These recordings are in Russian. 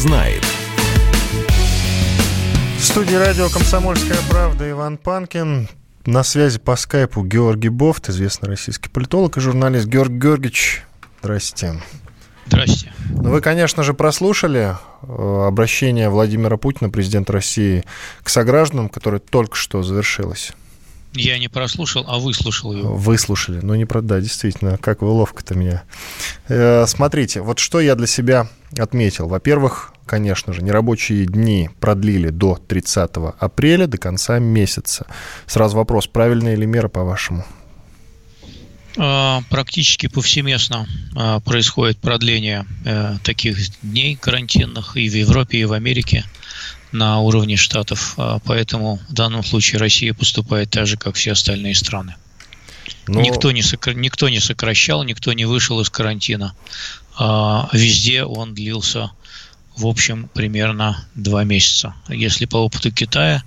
знает. В студии радио «Комсомольская правда» Иван Панкин. На связи по скайпу Георгий Бофт, известный российский политолог и журналист. Георгий Георгиевич, здрасте. Здрасте. Ну, вы, конечно же, прослушали э, обращение Владимира Путина, президента России, к согражданам, которое только что завершилось. Я не прослушал, а выслушал его. Выслушали. Ну, не про... Да, действительно, как вы ловко-то меня. Э, смотрите, вот что я для себя отметил. Во-первых, конечно же, нерабочие дни продлили до 30 апреля, до конца месяца. Сразу вопрос, правильная ли мера, по-вашему? А, практически повсеместно а, происходит продление э, таких дней карантинных и в Европе, и в Америке на уровне штатов. А, поэтому в данном случае Россия поступает так же, как все остальные страны. Но... Никто, не сокр... никто не сокращал, никто не вышел из карантина. Везде он длился, в общем, примерно два месяца. Если по опыту Китая,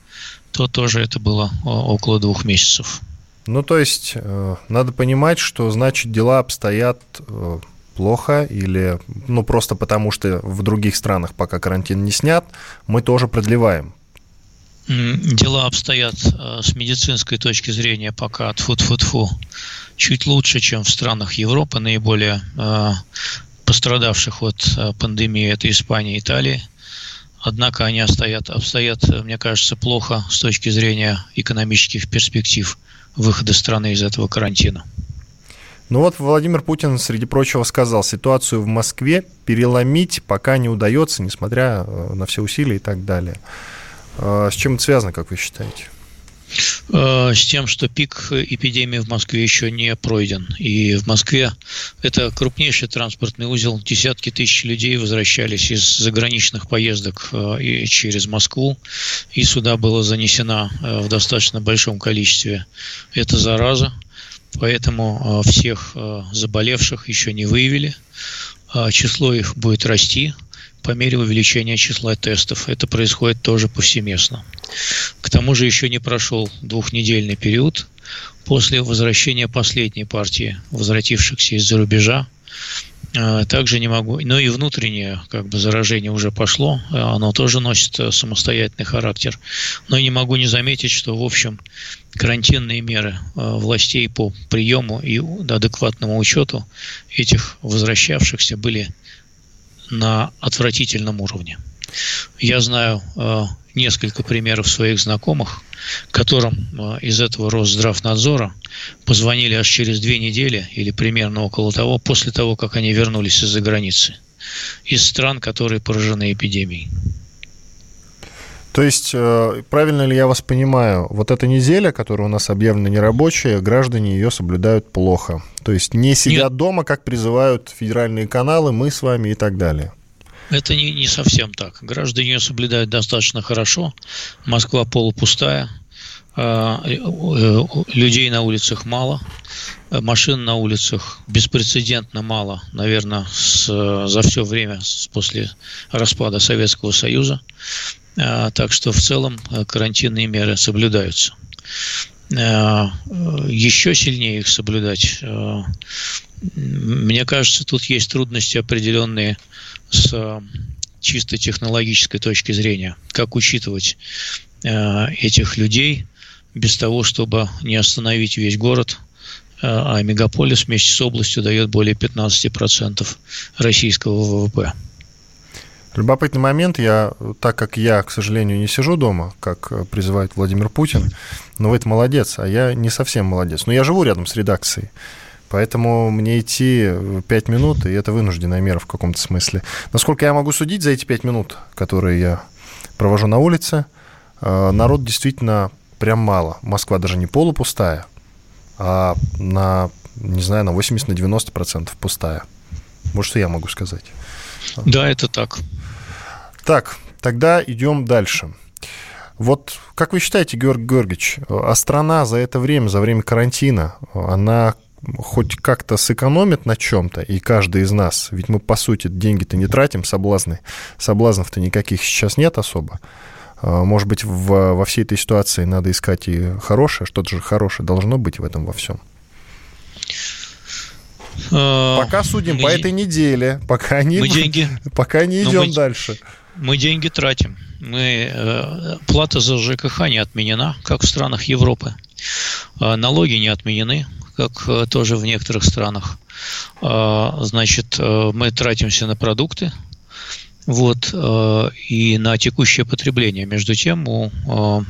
то тоже это было около двух месяцев. Ну, то есть, э, надо понимать, что, значит, дела обстоят э, плохо или, ну, просто потому что в других странах пока карантин не снят, мы тоже продлеваем. Дела обстоят э, с медицинской точки зрения пока от фу фу фу чуть лучше, чем в странах Европы, наиболее пострадавших от пандемии, это Испания и Италия. Однако они обстоят, обстоят, мне кажется, плохо с точки зрения экономических перспектив выхода страны из этого карантина. Ну вот Владимир Путин, среди прочего, сказал, ситуацию в Москве переломить пока не удается, несмотря э, на все усилия и так далее. С чем это связано, как вы считаете? Э, с тем, что пик эпидемии в Москве еще не пройден. И в Москве это крупнейший транспортный узел. Десятки тысяч людей возвращались из заграничных поездок э, через Москву. И сюда была занесена э, в достаточно большом количестве эта зараза. Поэтому всех заболевших еще не выявили. Число их будет расти по мере увеличения числа тестов. Это происходит тоже повсеместно. К тому же еще не прошел двухнедельный период после возвращения последней партии, возвратившихся из-за рубежа. А, также не могу, но и внутреннее как бы заражение уже пошло, оно тоже носит э, самостоятельный характер. Но не могу не заметить, что в общем карантинные меры властей по приему и адекватному учету этих возвращавшихся были на отвратительном уровне. Я знаю э, несколько примеров своих знакомых, которым э, из этого Росздравнадзора позвонили аж через две недели или примерно около того, после того, как они вернулись из-за границы, из стран, которые поражены эпидемией. То есть, э, правильно ли я вас понимаю, вот эта неделя, которая у нас объявлена нерабочая, граждане ее соблюдают плохо. То есть не сидят Нет. дома, как призывают федеральные каналы, мы с вами и так далее. Это не, не совсем так. Граждане ее соблюдают достаточно хорошо. Москва полупустая. А, э, людей на улицах мало. Машин на улицах беспрецедентно мало, наверное, с, за все время после распада Советского Союза. А, так что в целом э, карантинные меры соблюдаются. А, еще сильнее их соблюдать. А, мне кажется, тут есть трудности определенные с чисто технологической точки зрения. Как учитывать этих людей без того, чтобы не остановить весь город, а мегаполис вместе с областью дает более 15% российского ВВП. Любопытный момент, я, так как я, к сожалению, не сижу дома, как призывает Владимир Путин, но вы это молодец, а я не совсем молодец. Но я живу рядом с редакцией, поэтому мне идти 5 минут, и это вынужденная мера в каком-то смысле. Насколько я могу судить за эти 5 минут, которые я провожу на улице, э, народ действительно прям мало. Москва даже не полупустая, а на, не знаю, на 80-90% пустая. Вот что я могу сказать. Да, это так. Так, тогда идем дальше. Вот как вы считаете, Георгий Георгиевич, а страна за это время, за время карантина, она хоть как-то сэкономит на чем-то, и каждый из нас, ведь мы, по сути, деньги-то не тратим, соблазны, соблазнов-то никаких сейчас нет особо. А, может быть, в, во всей этой ситуации надо искать и хорошее, что-то же хорошее должно быть в этом во всем. А, пока судим мы, по этой неделе, пока не, мы деньги, пока не идем мы, дальше. Мы деньги тратим. Мы, э, плата за ЖКХ не отменена, как в странах Европы. Э, налоги не отменены, как э, тоже в некоторых странах. Э, значит, э, мы тратимся на продукты, вот, э, и на текущее потребление. Между тем, у э,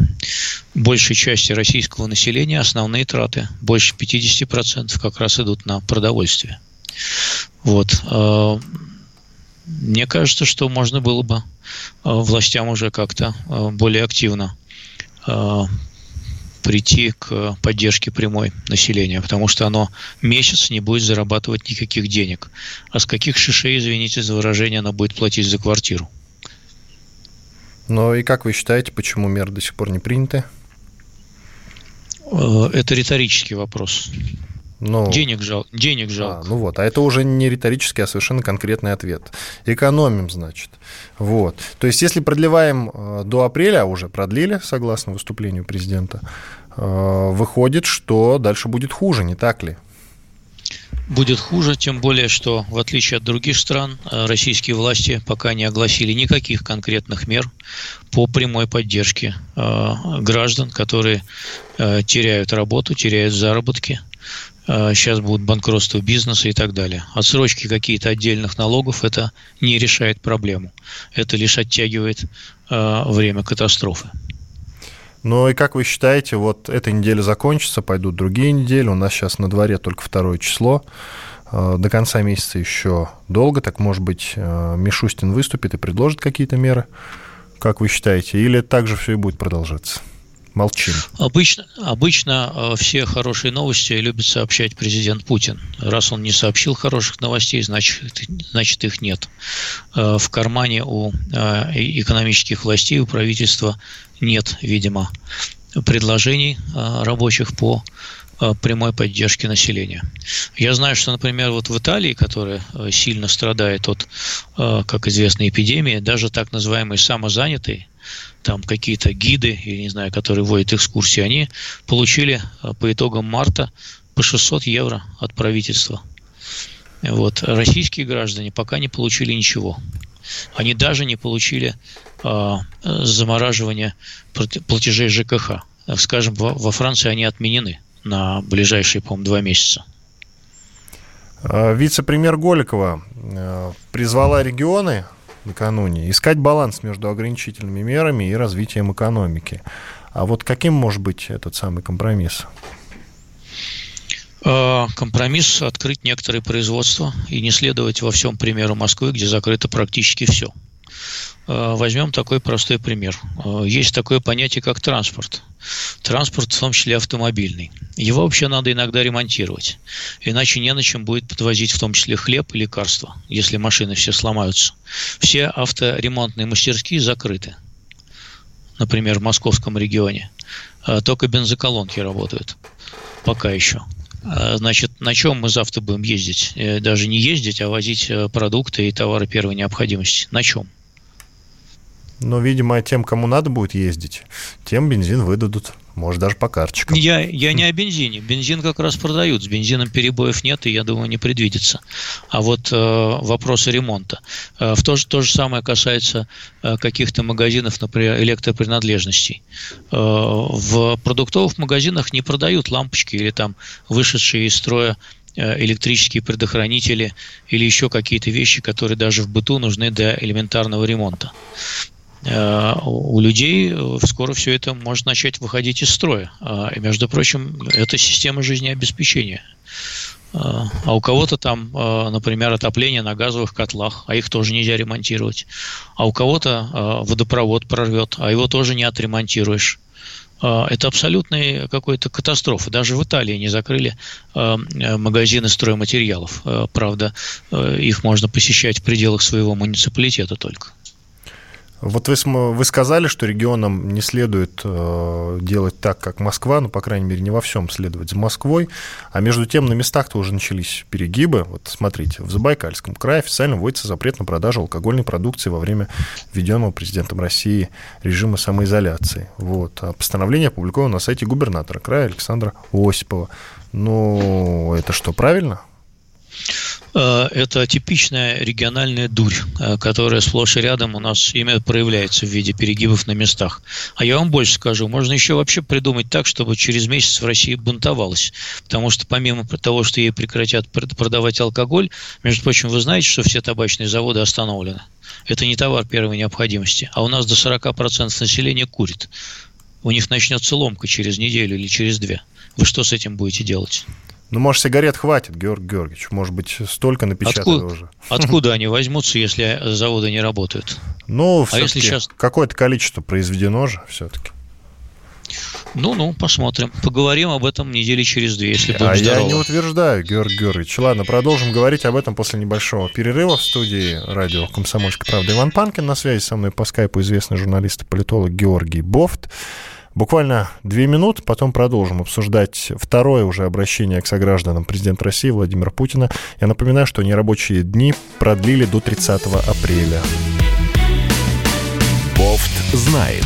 большей части российского населения основные траты, больше 50% как раз идут на продовольствие. Вот. Э, мне кажется, что можно было бы властям уже как-то более активно прийти к поддержке прямой населения, потому что оно месяц не будет зарабатывать никаких денег. А с каких шишей, извините за выражение, оно будет платить за квартиру? Ну и как вы считаете, почему меры до сих пор не приняты? Э, это риторический вопрос. Ну, денег, жал, денег жалко. А, ну вот, а это уже не риторический, а совершенно конкретный ответ. Экономим, значит. Вот. То есть, если продлеваем э, до апреля, а уже продлили, согласно выступлению президента, э, выходит, что дальше будет хуже, не так ли? Будет хуже, тем более, что в отличие от других стран, э, российские власти пока не огласили никаких конкретных мер по прямой поддержке граждан, которые теряют работу, теряют заработки, сейчас а, будут банкротство бизнеса и так далее. Отсрочки какие-то отдельных налогов это не решает проблему. Это лишь оттягивает э, время катастрофы. Ну и как вы считаете, вот эта неделя закончится, пойдут другие недели, у нас сейчас на дворе только второе число, а, до конца месяца еще долго, так может быть Мишустин выступит и предложит какие-то меры, как вы считаете, или также все и будет продолжаться? Молчим? Обычно, обычно э, все хорошие новости любит сообщать президент Путин. Раз он не сообщил хороших новостей, значит, значит их нет. Э, в кармане у э, экономических властей, у правительства нет, видимо, предложений рабочих по прямой поддержки населения. Я знаю, что, например, вот в Италии, которая сильно страдает от, как известно, эпидемии, даже так называемые самозанятые там какие-то гиды, я не знаю, которые водят экскурсии, они получили а, по итогам марта по 600 евро от правительства. Вот. Российские граждане пока не получили ничего. Они даже не получили э, замораживание платежей ЖКХ. Скажем, во Франции они отменены на ближайшие, по-моему, два месяца. А, вице-премьер Голикова призвала регионы накануне, искать баланс между ограничительными мерами и развитием экономики. А вот каким может быть этот самый компромисс? А, компромисс – открыть некоторые производства и не следовать во всем примеру Москвы, где закрыто практически все. А, возьмем такой простой пример. А, есть такое понятие, как транспорт. Транспорт, в том числе автомобильный. Его вообще надо иногда ремонтировать. Иначе не на чем будет подвозить в том числе хлеб и лекарства, если машины все сломаются. Все авторемонтные мастерские закрыты. Например, в московском регионе. А, только бензоколонки работают. Пока еще. Значит, на чем мы завтра будем ездить? Э, даже не ездить, а возить э, продукты и товары первой необходимости. На чем? Но, видимо, тем, кому надо будет ездить, тем бензин выдадут. Может, даже по карточкам. Я, я не о бензине. Бензин как раз продают. С бензином перебоев нет, и, я думаю, не предвидится. А вот э, вопросы ремонта. Э, в то, же, то же самое касается э, каких-то магазинов, например, электропринадлежностей. Э, в продуктовых магазинах не продают лампочки или там вышедшие из строя э, электрические предохранители или еще какие-то вещи, которые даже в быту нужны для элементарного ремонта. Э, у людей э, скоро все это может начать выходить из строя. А, и, между прочим, это система жизнеобеспечения. А, а у кого-то там, э, например, отопление на газовых котлах, а их тоже нельзя ремонтировать. А у кого-то водопровод прорвет, а его тоже не отремонтируешь. Это абсолютная какая-то катастрофа. Даже в Италии не закрыли магазины стройматериалов. Правда, их можно посещать в пределах своего муниципалитета только. Вот вы, вы сказали, что регионам не следует э, делать так, как Москва, ну, по крайней мере, не во всем следовать за Москвой, а между тем на местах-то уже начались перегибы. Вот смотрите, в Забайкальском крае официально вводится запрет на продажу алкогольной продукции во время введенного президентом России режима самоизоляции. Вот. А постановление опубликовано на сайте губернатора края Александра Осипова. Ну, это что, правильно? Э, это типичная региональная дурь, э, которая сплошь и рядом у нас именно проявляется в виде перегибов на местах. А я вам больше скажу, можно еще вообще придумать так, чтобы через месяц в России бунтовалась. Потому что помимо того, что ей прекратят продавать алкоголь, между прочим, вы знаете, что все табачные заводы остановлены. Это не товар первой необходимости. А у нас до 40% населения курит. У них начнется ломка через неделю или через две. Вы что с этим будете делать? Ну, может, сигарет хватит, Георгий Георгиевич. Может быть, столько напечатали откуда, уже. Откуда они возьмутся, если заводы не работают? Ну, а если сейчас... какое-то количество произведено же все-таки. Ну-ну, посмотрим. Поговорим об этом недели через две, если будем А здоровы. я не утверждаю, Георгий Георгиевич. Ладно, продолжим говорить об этом после небольшого перерыва в студии радио «Комсомольская правда». Иван Панкин на связи со мной по скайпу известный журналист и политолог Георгий Бофт. Буквально две минуты, потом продолжим обсуждать второе уже обращение к согражданам президента России Владимира Путина. Я напоминаю, что нерабочие дни продлили до 30 апреля. Бофт знает.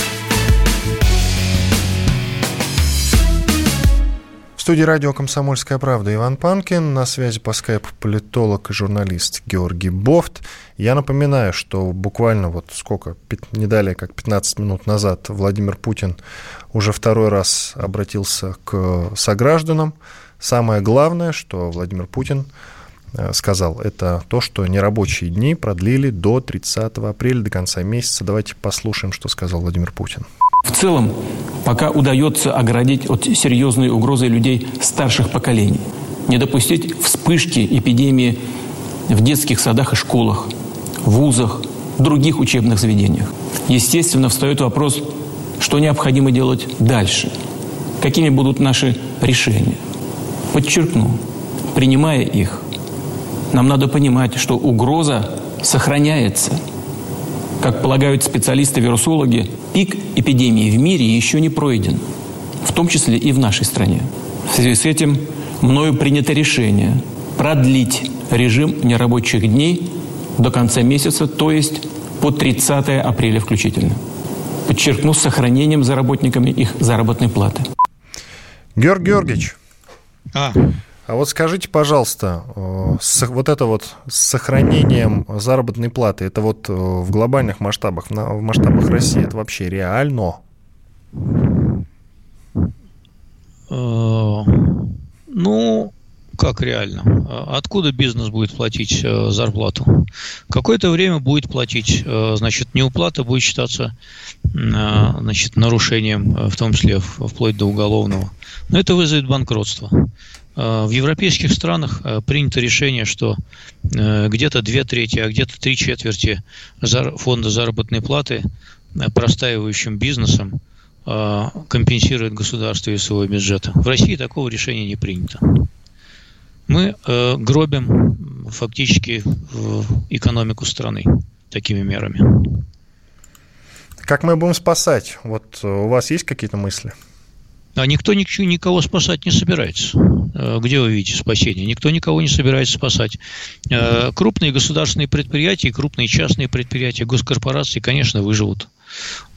Студии радио «Комсомольская правда» Иван Панкин, на связи по скайпу политолог и журналист Георгий Бофт. Я напоминаю, что буквально вот сколько, не далее как 15 минут назад Владимир Путин уже второй раз обратился к согражданам. Самое главное, что Владимир Путин сказал, это то, что нерабочие дни продлили до 30 апреля, до конца месяца. Давайте послушаем, что сказал Владимир Путин. В целом, пока удается оградить от серьезной угрозы людей старших поколений, не допустить вспышки эпидемии в детских садах и школах, вузах, других учебных заведениях. Естественно, встает вопрос, что необходимо делать дальше, какими будут наши решения. Подчеркну, принимая их, нам надо понимать, что угроза сохраняется – как полагают специалисты-вирусологи, пик эпидемии в мире еще не пройден, в том числе и в нашей стране. В связи с этим мною принято решение продлить режим нерабочих дней до конца месяца, то есть по 30 апреля включительно. Подчеркну, с сохранением за работниками их заработной платы. Георгий Георгиевич, а. А вот скажите, пожалуйста, э, вот это вот с сохранением заработной платы, это вот э, в глобальных масштабах, в масштабах России, это вообще реально? Э, ну, как реально? Откуда бизнес будет платить зарплату? Какое-то время будет платить, значит, неуплата будет считаться значит, нарушением, в том числе вплоть до уголовного. Но это вызовет банкротство. Э, в европейских странах э, принято решение, что э, где-то две трети, а где-то три четверти фонда заработной платы простаивающим бизнесом компенсирует государство из своего бюджета. В России такого решения не принято. Мы гробим фактически экономику страны такими мерами. Как мы будем спасать? Вот у вас есть какие-то мысли? А никто ничего, никого спасать не собирается. Э, где вы видите спасение? Никто никого не собирается спасать. Э, крупные государственные предприятия, крупные частные предприятия, госкорпорации, конечно, выживут.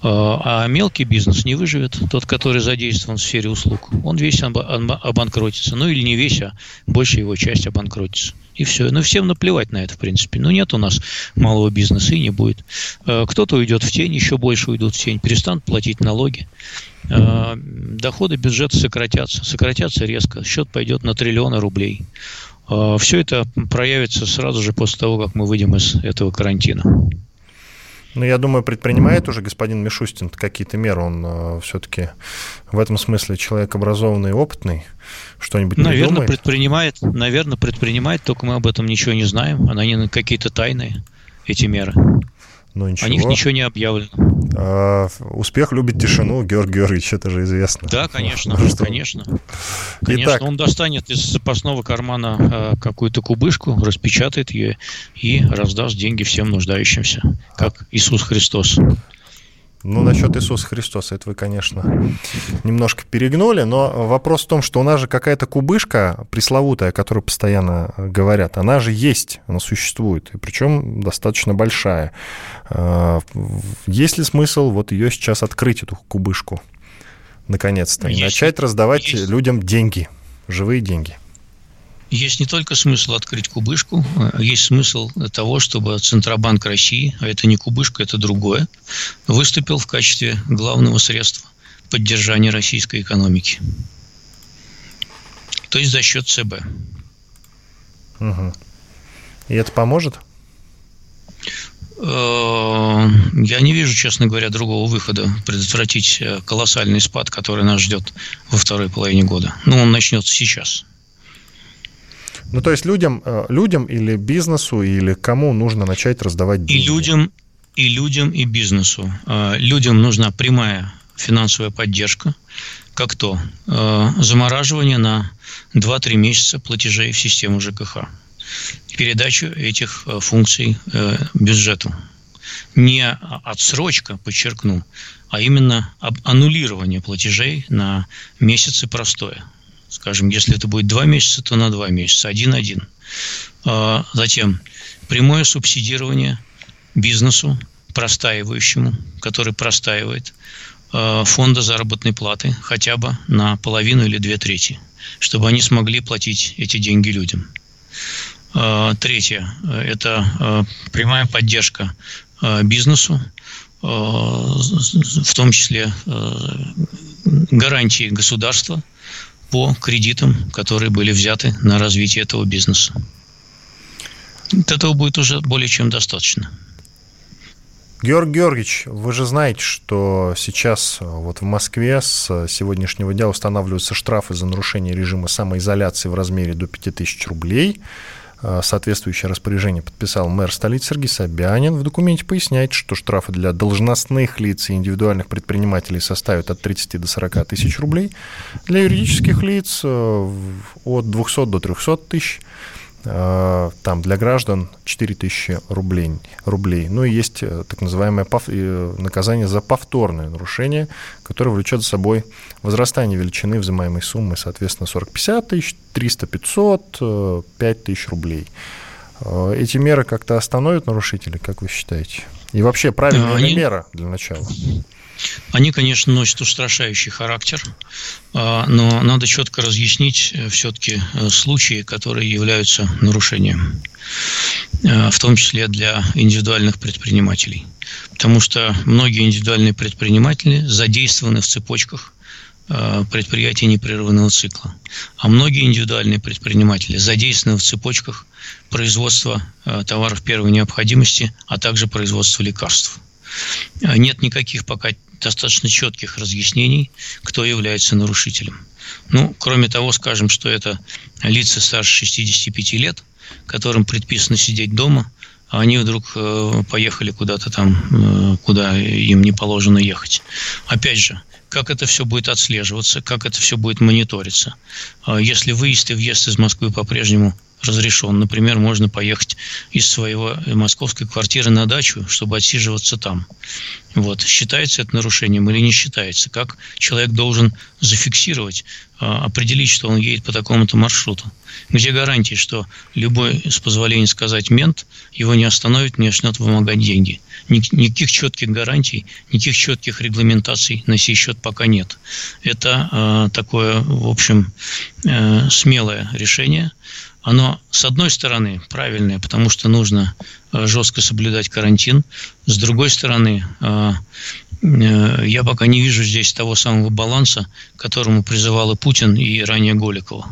Э, а мелкий бизнес не выживет, тот, который задействован в сфере услуг. Он весь обанкротится. Ну или не весь, а большая его часть обанкротится. И все. Ну, всем наплевать на это, в принципе. Ну, нет у нас малого бизнеса и не будет. Кто-то уйдет в тень, еще больше уйдут в тень, перестанут платить налоги. Э, доходы бюджета сократятся, сократятся резко, счет пойдет на триллионы рублей. Э, Все это проявится сразу же после того, как мы выйдем из этого карантина. Ну, я думаю, предпринимает уже господин Мишустин какие-то меры. Он э, все-таки в этом смысле человек образованный и опытный. Что-нибудь Наверное, придумает? предпринимает. Наверное, предпринимает, только мы об этом ничего не знаем. Они какие-то тайные. эти меры. Ну, ничего. О них ничего не объявлено. А, успех любит тишину, Георгий Георгиевич, это же известно. Да, конечно, ну, конечно. Конечно, Итак, он достанет из запасного кармана э, какую-то кубышку, распечатает ее и раздаст деньги всем нуждающимся, как Иисус Христос. Ну, насчет Иисуса Христоса, это вы, конечно, немножко перегнули, но вопрос в том, что у нас же какая-то кубышка пресловутая, о которой постоянно говорят, она же есть, она существует, и причем достаточно большая. А, есть ли смысл вот ее сейчас открыть, эту кубышку, наконец-то, и начать раздавать есть. людям деньги, живые деньги? Есть не только смысл открыть кубышку, а есть смысл того, чтобы Центробанк России, а это не кубышка, это другое, выступил в качестве главного средства поддержания российской экономики. То есть за счет ЦБ. Угу. И это поможет? Э, я не вижу, честно говоря, другого выхода предотвратить э, колоссальный спад, который нас ждет во второй половине года. Ну, он начнется сейчас. Ну, то есть людям, э, людям или бизнесу, или кому нужно начать раздавать деньги? И людям, и людям, и бизнесу. Э, людям нужна прямая финансовая поддержка, как то э, замораживание на 2-3 месяца платежей в систему ЖКХ, передачу этих функций бюджету. Не отсрочка, подчеркну, а именно аннулирование платежей на месяцы простое – Скажем, если это будет два месяца, то на два месяца, один-один. А, затем прямое субсидирование бизнесу, простаивающему, который простаивает, а, фонда заработной платы хотя бы на половину или две трети, чтобы они смогли платить эти деньги людям. А, третье – это прямая поддержка бизнесу, в том числе гарантии государства – по кредитам, которые были взяты на развитие этого бизнеса. Этого будет уже более чем достаточно. Георгий Георгиевич, вы же знаете, что сейчас э, вот в Москве с сегодняшнего дня устанавливаются штрафы за нарушение режима самоизоляции в размере до 5000 рублей. Э, соответствующее распоряжение подписал мэр столицы Сергей Собянин. В документе поясняет, что штрафы для должностных лиц и индивидуальных предпринимателей составят от 30 до 40 тысяч рублей. Для юридических лиц э, от 200 до 300 тысяч. Там для граждан 4000 рублей. рублей. Ну и есть э, так называемое э, наказание за повторное нарушение, которое влечет за собой возрастание величины взимаемой суммы, соответственно, 40-50 тысяч, 300-500, 5 тысяч рублей. Эти меры как-то остановят нарушителей, как вы считаете? И вообще правильная Они... мера для начала? Они, конечно, носят устрашающий характер, а, но надо четко разъяснить э, все-таки э, случаи, которые являются нарушением, э, в том числе для индивидуальных предпринимателей. Потому что многие индивидуальные предприниматели задействованы в цепочках предприятий непрерывного цикла. А многие индивидуальные предприниматели задействованы в цепочках производства товаров первой необходимости, а также производства лекарств. Нет никаких пока достаточно четких разъяснений, кто является нарушителем. Ну, кроме того, скажем, что это лица старше 65 лет, которым предписано сидеть дома, а они вдруг э, поехали куда-то там, э, куда им не положено ехать. Опять же, как это все будет отслеживаться, как это все будет мониториться. А если выезд и въезд из Москвы по-прежнему разрешен. Например, можно поехать из своего московской квартиры на дачу, чтобы отсиживаться там. Вот. Считается это нарушением или не считается? Как человек должен зафиксировать, а, определить, что он едет по такому-то маршруту? Где гарантии, что любой, с позволения сказать, мент его не остановит, не начнет вымогать деньги? Никаких четких гарантий, никаких четких регламентаций на сей счет пока нет. Это э, такое, в общем, э, смелое решение – оно, с одной стороны, правильное, потому что нужно э, жестко соблюдать карантин. С другой стороны, э, э, я пока не вижу здесь того самого баланса, к которому призывал и Путин, и ранее Голикова.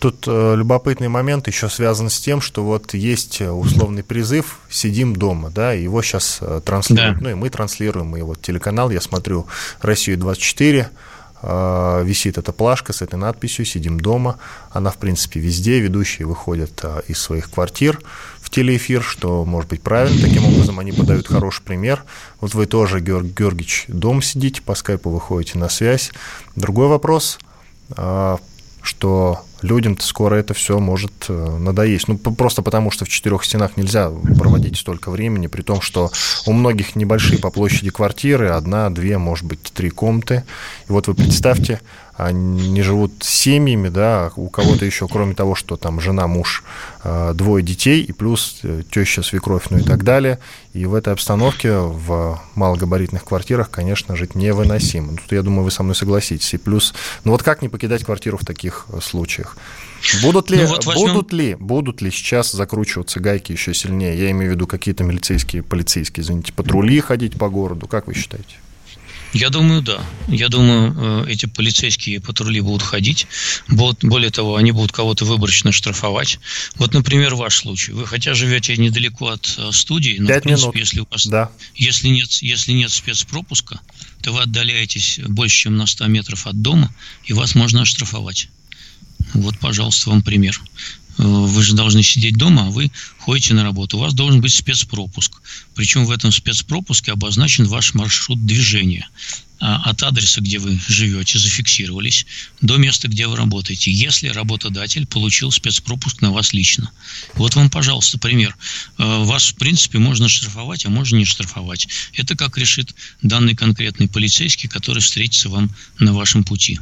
Тут любопытный момент еще связан с тем, что вот есть условный призыв «Сидим дома», да, его сейчас транслируют, да. ну и мы транслируем, и вот телеканал, я смотрю «Россию-24», э, висит эта плашка с этой надписью «Сидим дома». Она, в принципе, везде. Ведущие выходят э, из своих квартир в телеэфир, что может быть правильно. Таким образом, они подают хороший пример. Вот вы тоже, Георгий Георгиевич, дома сидите, по скайпу выходите на связь. Другой вопрос, э, что людям-то скоро это все может э, надоесть. Ну, просто потому, что в четырех стенах нельзя проводить столько времени, при том, что у многих небольшие по площади квартиры, одна, две, может быть, три комнаты. И вот вы представьте, они живут семьями, да, у кого-то еще, кроме того, что там жена, муж, э, двое детей, и плюс э, теща, свекровь, ну и так далее. И в этой обстановке в малогабаритных квартирах, конечно, жить невыносимо. Тут, я думаю, вы со мной согласитесь. И плюс, ну вот как не покидать квартиру в таких случаях? Будут ли, ну, вот возьмем... будут ли, будут ли сейчас закручиваться гайки еще сильнее? Я имею в виду какие-то милицейские, полицейские, извините, патрули ходить по городу. Как вы считаете? Я думаю, да. Я думаю, э, эти полицейские патрули будут ходить. Более того, они будут кого-то выборочно штрафовать. Вот, например, ваш случай. Вы хотя живете недалеко от э, студии, но, Пять в принципе, минут. если у вас да. если нет, если нет спецпропуска, то вы отдаляетесь больше, чем на 100 метров от дома, и вас можно оштрафовать. Вот, пожалуйста, вам пример. Э, вы же должны сидеть дома, а вы ходите на работу. У вас должен быть спецпропуск. Причем в этом спецпропуске обозначен ваш маршрут движения. А от адреса, где вы живете, зафиксировались, до места, где вы работаете, если работодатель получил спецпропуск на вас лично. Вот вам, пожалуйста, пример. Э, вас, в принципе, можно штрафовать, а можно не штрафовать. Это как решит данный конкретный полицейский, который встретится вам на вашем пути.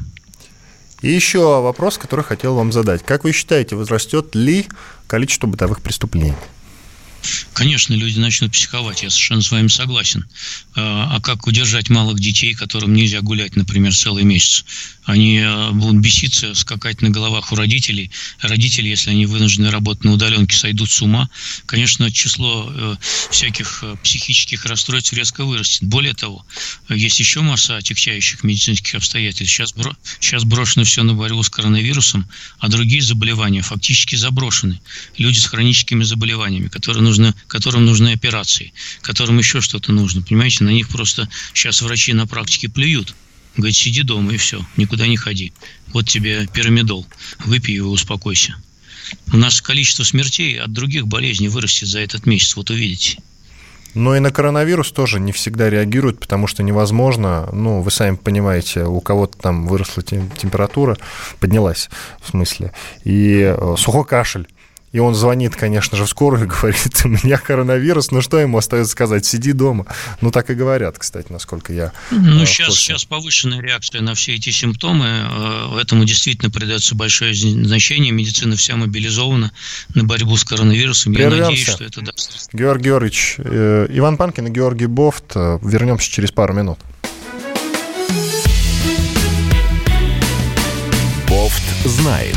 И еще вопрос, который хотел вам задать. Как вы считаете, возрастет ли количество бытовых преступлений? Конечно, люди начнут психовать, я совершенно с вами согласен. А, а как удержать малых детей, которым нельзя гулять, например, целый месяц? Они э, будут беситься, скакать на головах у родителей. Родители, если они вынуждены работать на удаленке, сойдут с ума. Конечно, число э, всяких э, психических расстройств резко вырастет. Более того, есть еще масса отягчающих медицинских обстоятельств. Сейчас, бро... Сейчас брошено все на борьбу с коронавирусом, а другие заболевания фактически заброшены. Люди с хроническими заболеваниями, которые нужны, которым нужны операции, которым еще что-то нужно. Понимаете, на них просто сейчас врачи на практике плюют. Говорит, сиди дома и все, никуда не ходи. Вот тебе пирамидол, выпей его, успокойся. У нас количество смертей от других болезней вырастет за этот месяц, вот увидите. Но и на коронавирус тоже не всегда реагируют, потому что невозможно, ну, вы сами понимаете, у кого-то там выросла температура, поднялась в смысле, и э, сухой кашель. И он звонит, конечно же, в скорую и говорит, у меня коронавирус, ну что ему остается сказать, сиди дома. Ну так и говорят, кстати, насколько я... Ну сейчас, сейчас повышенная реакция на все эти симптомы, э, этому действительно придается большое значение, медицина вся мобилизована на борьбу с коронавирусом. Прервемся. Я надеюсь, что это даст. Георгий Георгиевич, э, Иван Панкин и Георгий Бофт, э, вернемся через пару минут. Бофт знает.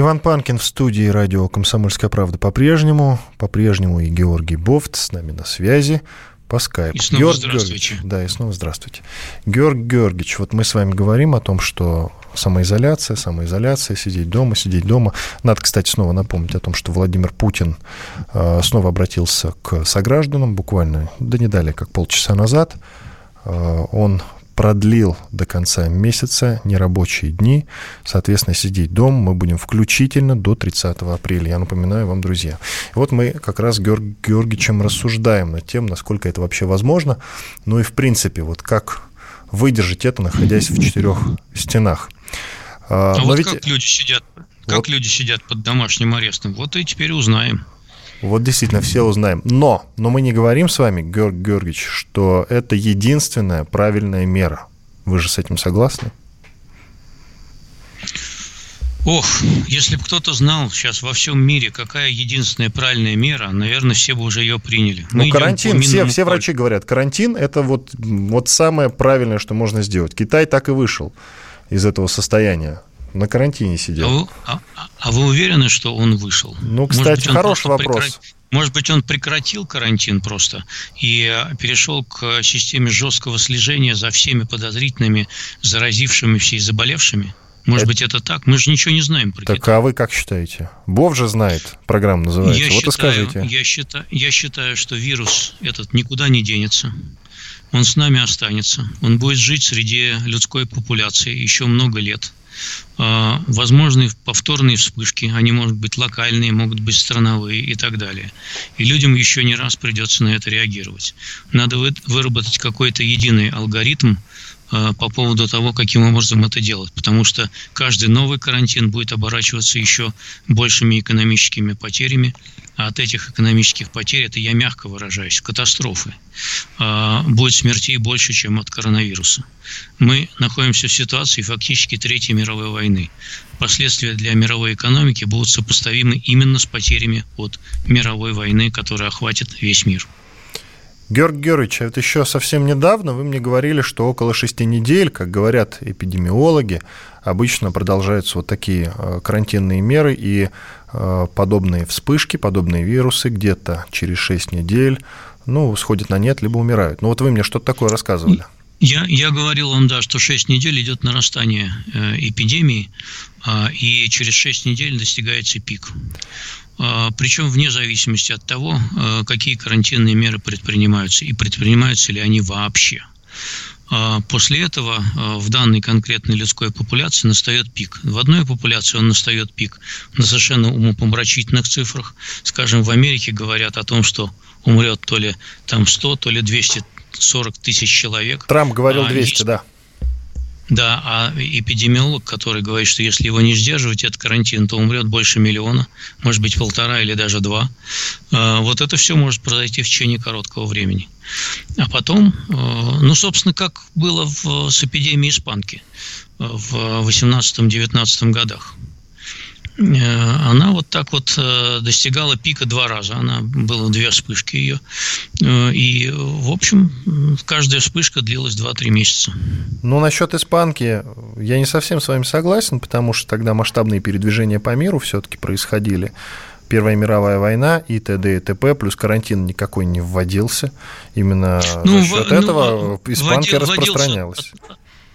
Иван Панкин в студии радио «Комсомольская правда» по-прежнему. По-прежнему и Георгий Бофт с нами на связи по скайпу. И снова Георг здравствуйте. Георгиевич, да, и снова здравствуйте. Георгий Георгиевич, вот мы с вами говорим о том, что самоизоляция, самоизоляция, сидеть дома, сидеть дома. Надо, кстати, снова напомнить о том, что Владимир Путин э, снова обратился к согражданам, буквально, да не далее, как полчаса назад. Э, он продлил до конца месяца нерабочие дни. Соответственно, сидеть дома мы будем включительно до 30 апреля. Я напоминаю вам, друзья. И вот мы как раз с Георг... Георгиевичем рассуждаем над тем, насколько это вообще возможно. Ну и, в принципе, вот как выдержать это, находясь в четырех стенах. А, а вот ведь... как люди сидят, как вот. люди сидят под домашним арестом? Вот и теперь узнаем. Вот действительно, все узнаем. Но, но мы не говорим с вами, Георг Георгиевич, что это единственная правильная мера. Вы же с этим согласны? Ох, если бы кто-то знал сейчас во всем мире, какая единственная правильная мера, наверное, все бы уже ее приняли. Мы ну, карантин, все, все врачи говорят, карантин – это вот, вот самое правильное, что можно сделать. Китай так и вышел из этого состояния. На карантине сидел. А вы, а, а вы уверены, что он вышел? Ну, кстати, быть, хороший вопрос. Прекра... Может быть, он прекратил карантин просто и э, перешел к системе жесткого слежения за всеми подозрительными, заразившимися и заболевшими? Может это... быть, это так? Мы же ничего не знаем про Так, Китай. а вы как считаете? Бов же знает, программа называется. Я вот считаю, и скажите. Я считаю, я считаю, что вирус этот никуда не денется. Он с нами останется. Он будет жить среди людской популяции еще много лет. А, возможны повторные вспышки, они могут быть локальные, могут быть страновые и так далее. И людям еще не раз придется на это реагировать. Надо выработать какой-то единый алгоритм, по поводу того, каким образом это делать. Потому что каждый новый карантин будет оборачиваться еще большими экономическими потерями. А от этих экономических потерь, это я мягко выражаюсь, катастрофы, э, будет смертей больше, чем от коронавируса. Мы находимся в ситуации фактически Третьей мировой войны. Последствия для мировой экономики будут сопоставимы именно с потерями от мировой войны, которая охватит весь мир. Георг Георгиевич, а это еще совсем недавно вы мне говорили, что около шести недель, как говорят эпидемиологи, обычно продолжаются вот такие э, карантинные меры и э, подобные вспышки, подобные вирусы где-то через шесть недель, ну, сходят на нет, либо умирают. Ну, вот вы мне что-то такое рассказывали. Я, я говорил вам, да, что 6 недель идет нарастание э, эпидемии, э, и через 6 недель достигается пик. А, причем вне зависимости от того, а, какие карантинные меры предпринимаются и предпринимаются ли они вообще. А, после этого в данной конкретной людской популяции настает пик. В одной популяции он настает пик на совершенно умопомрачительных цифрах. Скажем, в Америке говорят о том, что умрет то ли там 100, то ли 240 тысяч человек. Трамп говорил 200, а, да. Да, а эпидемиолог, который говорит, что если его не сдерживать, этот карантин, то умрет больше миллиона, может быть, полтора или даже два. А, вот это все может произойти в течение короткого времени. А потом, а, ну, собственно, как было в, с эпидемией испанки в 18-19 годах. Э, она вот так вот э, достигала пика два раза. Она было две вспышки ее. Э, и, в общем, каждая вспышка длилась 2-3 месяца. Ну, насчет испанки я не совсем с вами согласен, потому что тогда масштабные передвижения по миру все-таки происходили. Первая мировая война и т.д. и т.п. плюс карантин никакой не вводился. Именно ну, за счет в, этого ну, испанка вводил, распространялась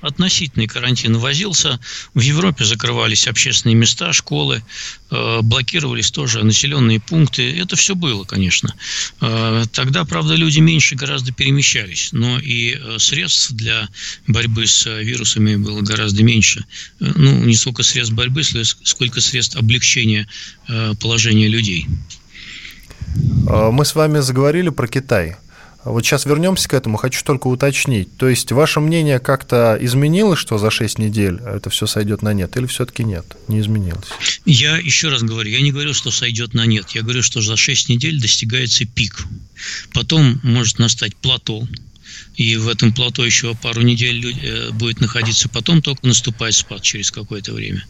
относительный карантин возился. В Европе закрывались общественные места, школы, э, блокировались тоже населенные пункты. Это все было, конечно. Э, тогда, правда, люди меньше гораздо перемещались, но и э, средств для борьбы с вирусами было гораздо меньше. Ну, не сколько средств борьбы, сколько средств облегчения положения людей. Мы с вами заговорили про Китай. Вот сейчас вернемся к этому, хочу только уточнить. То есть ваше мнение как-то изменилось, что за 6 недель это все сойдет на нет, или все-таки нет, не изменилось? Я еще раз говорю, я не говорю, что сойдет на нет, я говорю, что за 6 недель достигается пик. Потом может настать плато, и в этом плато еще пару недель э, будет находиться, потом только наступает спад через какое-то время.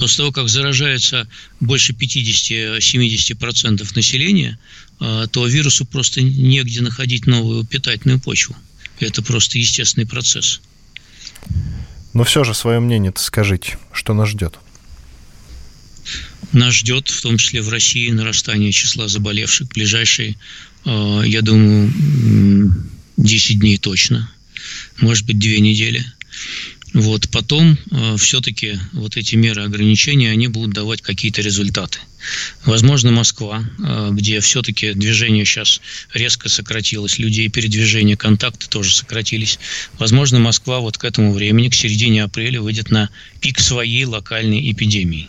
После того, как заражается больше 50-70% населения, а, то вирусу просто негде находить новую питательную почву. Это просто естественный процесс. Но все же свое мнение-то скажите, что нас ждет? Нас ждет, в том числе в России, нарастание числа заболевших. Ближайшие, а, я думаю, 10 дней точно. Может быть, 2 недели. Вот, потом э, все-таки вот эти меры ограничения, они будут давать какие-то результаты. Возможно, Москва, э, где все-таки движение сейчас резко сократилось, людей передвижения, контакты тоже сократились. Возможно, Москва вот к этому времени, к середине апреля, выйдет на пик своей локальной эпидемии.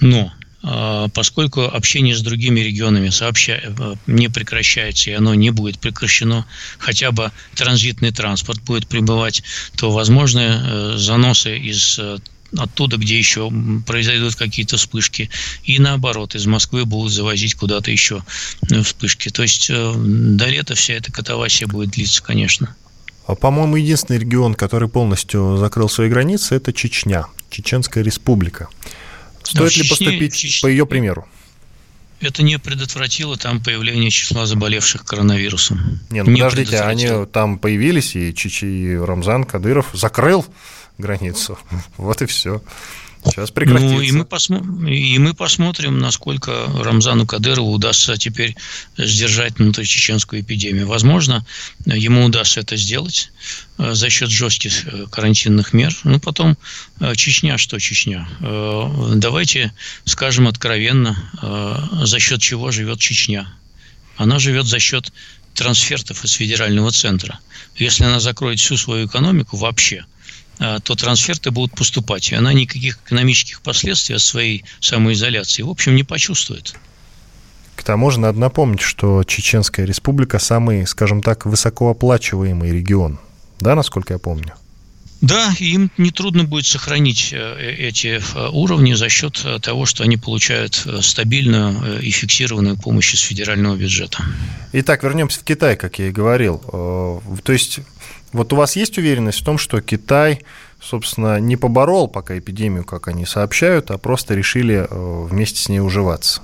Но поскольку общение с другими регионами сообща... Э, не прекращается, и оно не будет прекращено, хотя бы транзитный транспорт будет прибывать, то возможны э, заносы из э, оттуда, где еще произойдут какие-то вспышки, и наоборот, из Москвы будут завозить куда-то еще вспышки. То есть до лета вся эта катавасия будет длиться, конечно. А, по-моему, единственный регион, который полностью закрыл свои границы, это Чечня, Чеченская республика. Стоит да, ли Чечне, поступить Чеч... по ее примеру? Это не предотвратило там появление числа заболевших коронавирусом. Нет, ну не подождите, они там появились, и Чичи, и Рамзан Кадыров закрыл границу. Вот и все. Сейчас прекратится. Ну, и мы, посмо... и мы посмотрим, насколько Рамзану Кадырову удастся теперь сдержать внутричеченскую эпидемию. Возможно, ему удастся это сделать э, за счет жестких э, карантинных мер. Ну, потом э, Чечня, что Чечня? Давайте скажем откровенно, за счет чего живет Чечня. Она живет за счет трансфертов из федерального центра. Если она закроет всю свою экономику вообще – то трансферты будут поступать. И она никаких экономических последствий от своей самоизоляции, в общем, не почувствует. К тому же надо напомнить, что Чеченская республика самый, скажем так, высокооплачиваемый регион. Да, насколько я помню? Да, им нетрудно будет сохранить э, эти э, уровни за счет э, того, что они получают стабильную и фиксированную помощь из федерального бюджета. Итак, вернемся в Китай, как я и говорил. То есть вот у вас есть уверенность в том, что Китай, собственно, не поборол пока эпидемию, как они сообщают, а просто решили вместе с ней уживаться?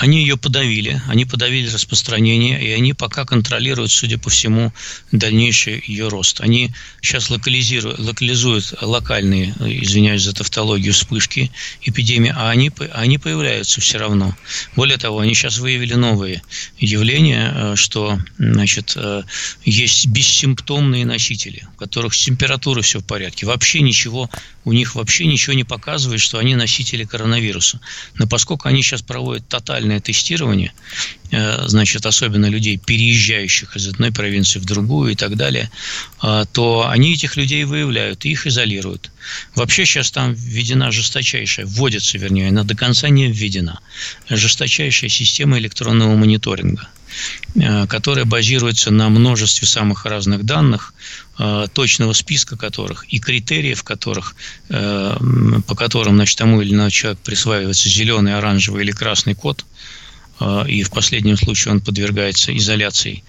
Они ее подавили, они подавили распространение, и они пока контролируют, судя по всему, дальнейший ее рост. Они сейчас локализируют, локализуют локальные, извиняюсь за тавтологию, вспышки эпидемии, а они, они появляются все равно. Более того, они сейчас выявили новые явления, э, что значит, э, есть бессимптомные носители, у которых с температурой все в порядке, вообще ничего у них вообще ничего не показывает, что они носители коронавируса. Но поскольку они сейчас проводят тотальное тестирование, э, значит, особенно людей, переезжающих из одной провинции в другую и так далее, э, то они этих людей выявляют и их изолируют. Вообще сейчас там введена жесточайшая, вводится, вернее, она до конца не введена, жесточайшая система электронного мониторинга – которая базируется на множестве самых разных данных, э, точного списка которых и критериев которых, э, по которым значит, тому или иному человеку присваивается зеленый, оранжевый или красный код – Э, и в последнем случае он подвергается изоляции.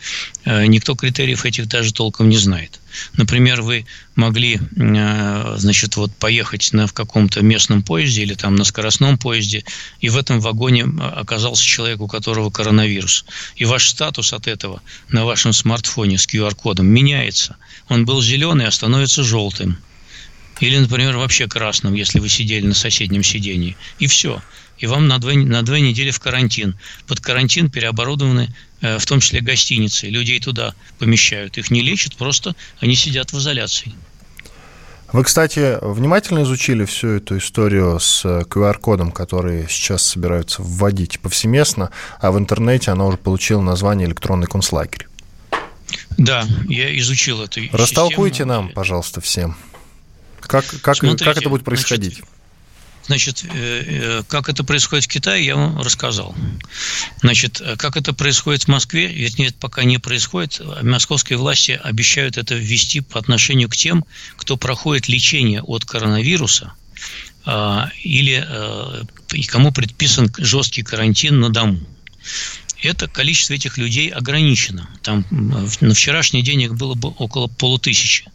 Э, никто критериев этих даже толком не знает. Например, вы могли э, значит, вот поехать на, в каком-то местном поезде или там на скоростном поезде, и в этом вагоне оказался человек, у которого коронавирус. И ваш статус от этого на вашем смартфоне с QR-кодом меняется. Он был зеленый, а становится желтым. Или, например, вообще красным, если вы сидели на соседнем сидении. И все и вам на две, на две недели в карантин. Под карантин переоборудованы э, в том числе гостиницы. Людей туда помещают. Их не лечат, просто они сидят в изоляции. Вы, кстати, внимательно изучили всю эту историю с QR-кодом, э, который сейчас собираются вводить повсеместно, а в интернете она уже получила название «электронный концлагерь». Да, я изучил эту Растолкуйте систему. нам, пожалуйста, всем. Как, как, Смотрите, как это будет происходить? Значит, Значит, э, э, как это происходит в Китае, я вам рассказал. Значит, э, как это происходит в Москве, вернее, это пока не происходит. Московские власти обещают это ввести по отношению к тем, кто проходит лечение от коронавируса а, или и кому предписан жесткий карантин на дому это количество этих людей ограничено. Там на вчерашний день их было бы около полутысячи.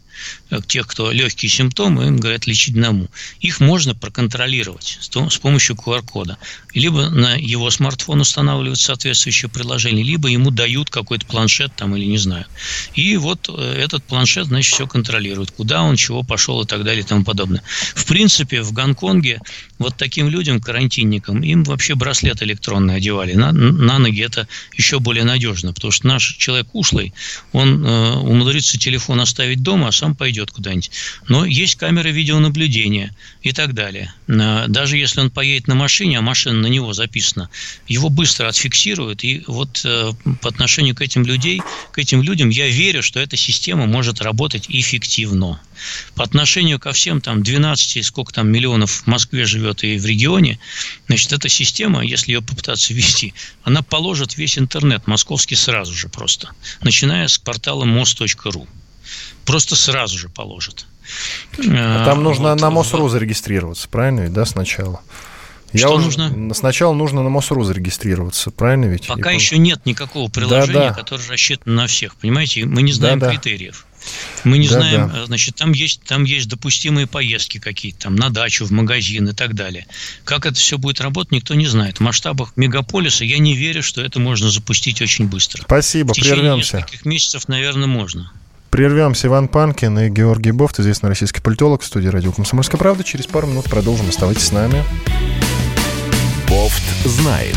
Э, тех, кто легкие симптомы, им говорят лечить одному. Их можно проконтролировать с помощью QR-кода. Либо на его смартфон устанавливают соответствующее приложение, либо ему дают какой-то планшет там или не знаю. И вот э, этот планшет, значит, все контролирует, куда он, чего пошел и так далее и тому подобное. В принципе, в Гонконге вот таким людям, карантинникам, им вообще браслет электронный одевали. На, на ноги это еще более надежно, потому что наш человек ушлый, он э, умудрится телефон оставить дома, а сам пойдет куда-нибудь. Но есть камеры видеонаблюдения и так далее. Даже если он поедет на машине, а машина на него записана, его быстро отфиксируют. И вот э, по отношению к этим людей, к этим людям, я верю, что эта система может работать эффективно. По отношению ко всем там 12, сколько там миллионов в Москве живет и в регионе, значит, эта система, если ее попытаться ввести, она положит весь интернет московский сразу же просто, начиная с портала мост.ру. Просто сразу же положат. А там нужно вот. на МОСРУ зарегистрироваться, правильно да, сначала? Что Я нужно? Уже, сначала нужно на МОСРУ зарегистрироваться, правильно ведь? Пока И еще нет никакого приложения, да, да. которое рассчитано на всех, понимаете? Мы не знаем да, критериев. Мы не да, знаем, да. значит, там есть, там есть допустимые поездки какие-то, там на дачу, в магазин и так далее. Как это все будет работать, никто не знает. В масштабах мегаполиса я не верю, что это можно запустить очень быстро. Спасибо, в прервемся. нескольких месяцев, наверное, можно. Прервемся. Иван Панкин и Георгий Бофт, известный российский политолог в студии радио «Комсомольская правда». Через пару минут продолжим. Оставайтесь с нами. Бофт знает.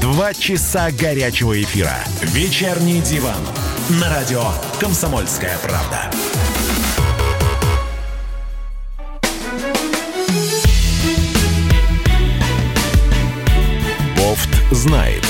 Два часа горячего эфира. Вечерний диван на радио «Комсомольская правда». Бофт знает.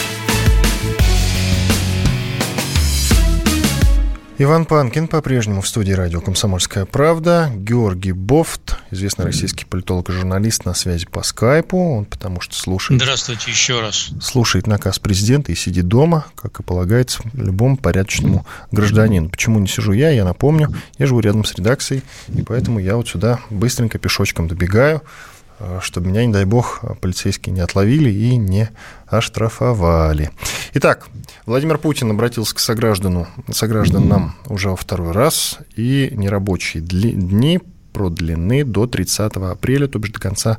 Иван Панкин по-прежнему в студии радио «Комсомольская правда». Георгий Бофт, известный российский политолог и журналист на связи по скайпу. Он потому что слушает... Здравствуйте еще раз. Слушает наказ президента и сидит дома, как и полагается любому порядочному гражданину. Почему не сижу я, я напомню. Я живу рядом с редакцией, и поэтому я вот сюда быстренько пешочком добегаю Э, чтобы меня, не дай бог, полицейские не отловили и не оштрафовали. Итак, Владимир Путин обратился к сограждану, согражданам уже во второй раз, и нерабочие дни продлены до 30 апреля, то бишь до конца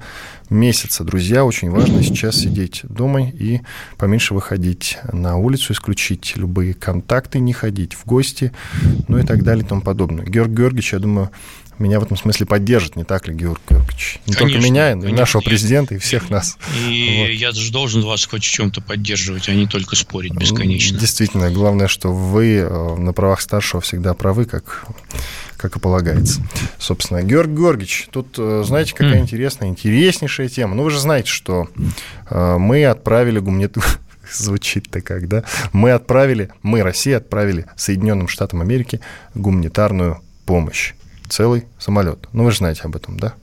месяца. Друзья, очень важно сейчас сидеть дома и поменьше выходить на улицу, исключить любые контакты, не ходить в гости, ну и так далее и тому подобное. Георг Георгиевич, я думаю, меня в этом смысле поддержит, не так ли, Георгий Георгиевич? Не конечно, только меня, но и нашего президента, и всех нас. И вот. я же должен вас хоть в чем-то поддерживать, а не только спорить бесконечно. Действительно, главное, что вы э, на правах старшего всегда правы, как, как и полагается. Собственно, Георгий Георгиевич, тут, э, знаете, какая mm. интересная, интереснейшая тема. Ну, вы же знаете, что э, мы отправили гуманитарную звучит-то как, да? Мы отправили, мы, Россия, отправили Соединенным Штатам Америки гуманитарную помощь целый самолет. Ну, вы же знаете об этом, да?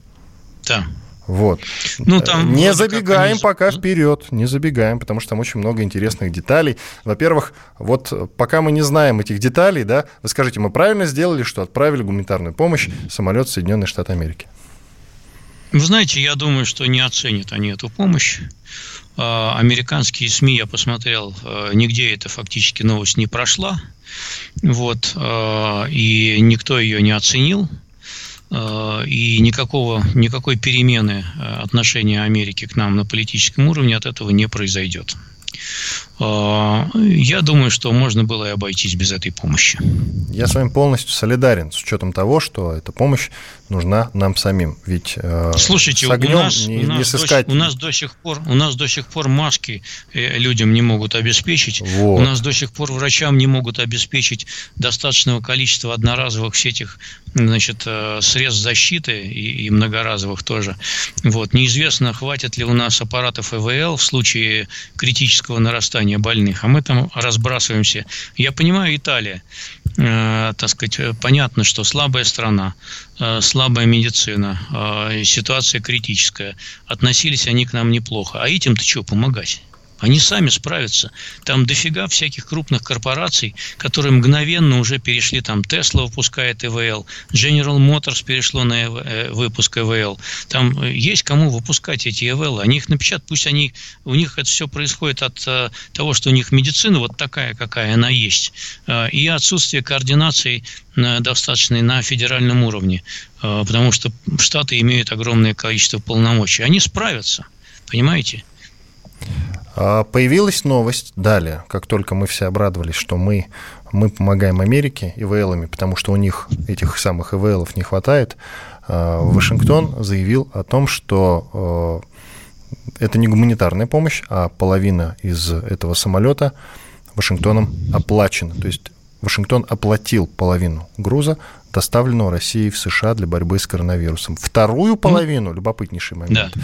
Да. Вот. Ну, там не забегаем пока вперед, не забегаем, потому что там очень много интересных деталей. Во-первых, вот пока мы не знаем этих деталей, да, вы скажите, мы правильно сделали, что отправили гуманитарную помощь самолет Соединенных Штатов Америки? Вы знаете, я думаю, что не оценят они эту помощь. А, американские СМИ, я посмотрел, а, нигде эта фактически новость не прошла. Вот, а, и никто ее не оценил. И никакого, никакой перемены отношения Америки к нам на политическом уровне от этого не произойдет. А, я думаю, что можно было и обойтись без этой помощи. Я с вами полностью солидарен с учетом того, что эта помощь нужна нам самим. Ведь э, Слушайте, с огнем у нас, не, у, нас не сыскать... до, у нас до сих пор у нас до сих пор маски э, людям не могут обеспечить. Вот. У нас до сих пор врачам не могут обеспечить достаточного количества одноразовых всех этих значит, э, средств защиты и, и многоразовых тоже. Вот. Неизвестно, хватит ли у нас аппаратов ИВЛ в случае критического нарастания больных, а мы там разбрасываемся. Я понимаю, Италия, э, так сказать, понятно, что слабая страна, э, слабая медицина, э, ситуация критическая. Относились они к нам неплохо. А этим-то что помогать? Они сами справятся. Там дофига всяких крупных корпораций, которые мгновенно уже перешли, там Tesla выпускает ЭВЛ, General Motors перешло на э, выпуск ЭВЛ. Там э, есть кому выпускать эти ЭВЛ. Они их напечатают, пусть они, у них это все происходит от э, того, что у них медицина вот такая, какая она есть, и отсутствие координации достаточной на федеральном уровне, потому что Штаты имеют огромное количество полномочий. Они справятся, понимаете? А, появилась новость далее, как только мы все обрадовались, что мы, мы помогаем Америке ИВЛами, потому что у них этих самых ИВЛов не хватает. А, Вашингтон заявил о том, что а, это не гуманитарная помощь, а половина из этого самолета Вашингтоном оплачена. То есть Вашингтон оплатил половину груза, доставленного Россией в США для борьбы с коронавирусом. Вторую половину, любопытнейший момент, Да.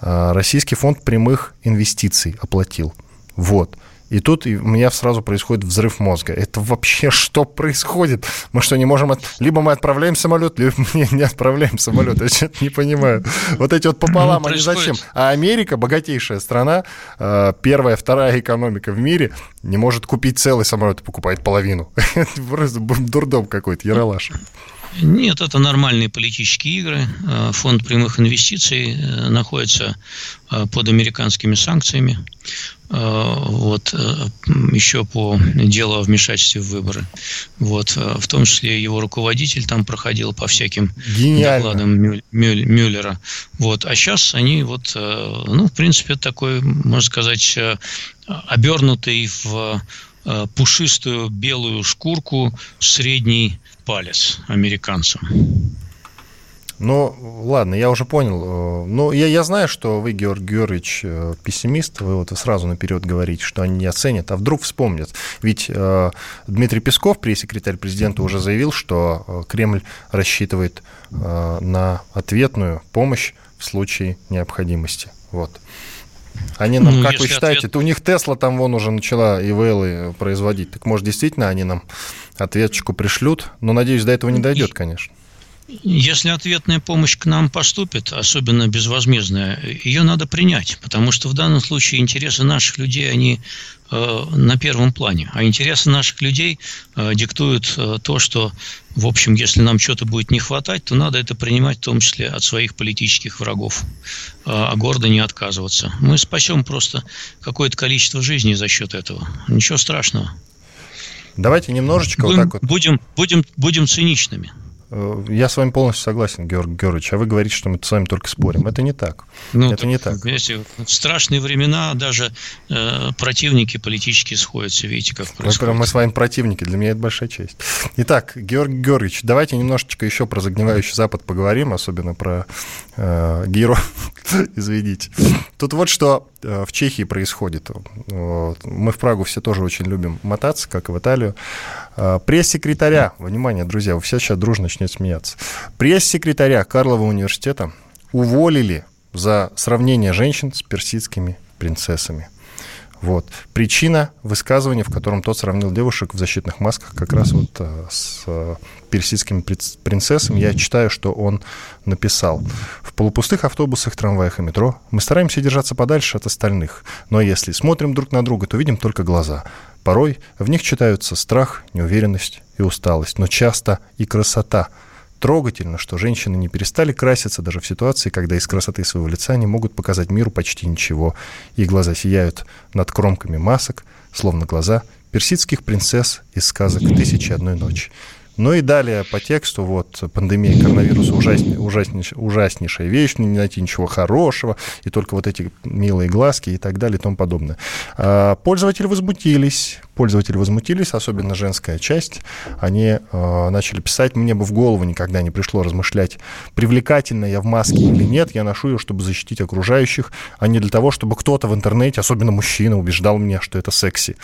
А, Российский фонд прямых инвестиций оплатил. Вот. И тут у меня сразу происходит взрыв мозга. Это вообще что происходит? Мы что, не можем... От... Либо мы отправляем самолет, либо мы не отправляем самолет. Я что-то не понимаю. Вот эти вот пополам, Ну, они зачем? А Америка, богатейшая страна, э, первая, вторая экономика в мире, не может купить целый самолет и покупает половину. Это просто дурдом какой-то, яролаж. Нет, это нормальные политические игры. Э, Фонд прямых инвестиций э, находится э, под американскими санкциями. Вот, еще по делу о вмешательстве в выборы. Вот, в том числе его руководитель там проходил по всяким Гениально. докладам Мюль- Мюль- Мюллера. Вот. А сейчас они вот, ну, в принципе, такой, можно сказать, обернутый в пушистую белую шкурку средний палец американцам. Ну, ладно, я уже понял. Ну, я, я знаю, что вы, Георгий Георгиевич, э, пессимист. Вы вот сразу наперед говорите, что они не оценят, а вдруг вспомнят. Ведь э, Дмитрий Песков, пресс-секретарь президента, уже заявил, что э, Кремль рассчитывает э, на ответную помощь в случае необходимости. Вот. Они нам, Ну, как вы считаете, ответ- у них Тесла там вон уже начала ИВЛы производить. Так может, действительно они нам ответчику пришлют? Но, надеюсь, до этого не дойдет, конечно. Если ответная помощь к нам поступит, особенно безвозмездная, ее надо принять, потому что в данном случае интересы наших людей, они на первом плане. А интересы наших людей э, диктуют э, то, что, в общем, если нам что-то будет не хватать, то надо это принимать в том числе от своих политических врагов, э, а гордо не отказываться. Мы спасем просто какое-то количество жизней за счет этого. Ничего страшного. Давайте немножечко вот Будем, так вот будем, будем, будем циничными. Э, Я с вами полностью согласен, Георгий Георгиевич, а вы говорите, что мы с вами только спорим. Это не так. Ну, Это не так. Понимаете, в страшные времена даже э, противники политические сходятся. Видите, как Мы, происходит. прям- мы с вами противники, для меня это большая честь. Итак, Георгий Георгиевич, давайте немножечко еще про загнивающий Запад поговорим, особенно про э, Гиро. Извините. Тут вот что э, в Чехии происходит. Мы в Прагу все тоже очень любим мотаться, как и в Италию. Э, Пресс-секретаря, внимание, друзья, вы все сейчас дружно начнете смеяться. Пресс-секретаря Карлова университета уволили за сравнение женщин с персидскими принцессами. Вот. Причина высказывания, в котором тот сравнил девушек в защитных масках как раз вот э, с э, персидскими приц- принцессами. Я читаю, что он написал. В полупустых автобусах, трамваях и метро мы стараемся держаться подальше от остальных. Но если смотрим друг на друга, то видим только глаза. Порой в них читаются страх, неуверенность и усталость, но часто и красота – Трогательно, что женщины не перестали краситься даже в ситуации, когда из красоты своего лица они могут показать миру почти ничего. Их глаза сияют над кромками масок, словно глаза персидских принцесс из сказок «Тысячи и одной ночи». Ну и далее по тексту, вот, пандемия коронавируса ужасни- ужаснейш- ужаснейшая вещь, не найти ничего хорошего, и только вот эти милые глазки и так далее и тому подобное. А, Пользователи возмутились, пользователи возмутились, особенно женская часть. Они а, начали писать, мне бы в голову никогда не пришло размышлять, привлекательна я в маске или нет, я ношу ее, чтобы защитить окружающих, а не для того, чтобы кто-то в интернете, особенно мужчина, убеждал меня, что это секси.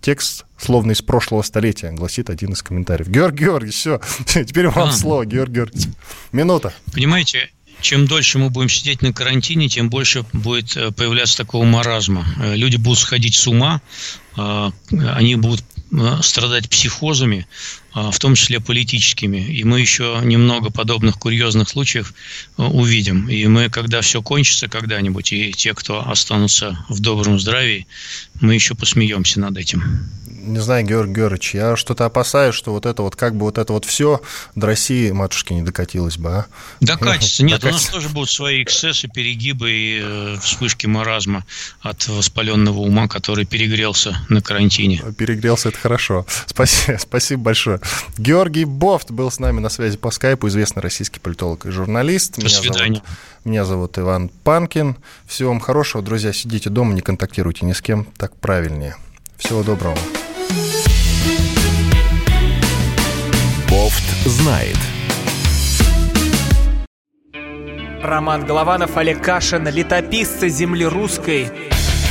Текст, словно из прошлого столетия, гласит один из комментариев. Георгий Георгиевич, все, теперь вам А. слово, Георгий Георгиевич. Минута. Понимаете, чем дольше мы будем сидеть на карантине, тем больше будет э, появляться такого маразма. Э, Люди будут сходить с ума, они будут страдать психозами, э, в том числе политическими. И мы еще немного подобных курьезных случаев э, увидим. И мы, когда все кончится когда-нибудь, и те, кто останутся в добром здравии, мы еще посмеемся над этим. Не знаю, Георгий Георгиевич, я что-то опасаюсь, что вот это вот, как бы вот это вот все до России, матушки, не докатилось бы, а? Докатится. Нет, у нас тоже будут свои эксцессы, перегибы и э, вспышки маразма от воспаленного ума, который перегрелся на карантине. Перегрелся, это хорошо. Спасибо, спасибо большое. Георгий Бофт был с нами на связи по скайпу, известный российский политолог и журналист. До свидания. Зовут, меня зовут Иван Панкин. Всего вам хорошего, друзья. Сидите дома, не контактируйте ни с кем, так правильнее. Всего доброго. Бофт знает. Роман Голованов, Олег Кашин, летописцы земли русской.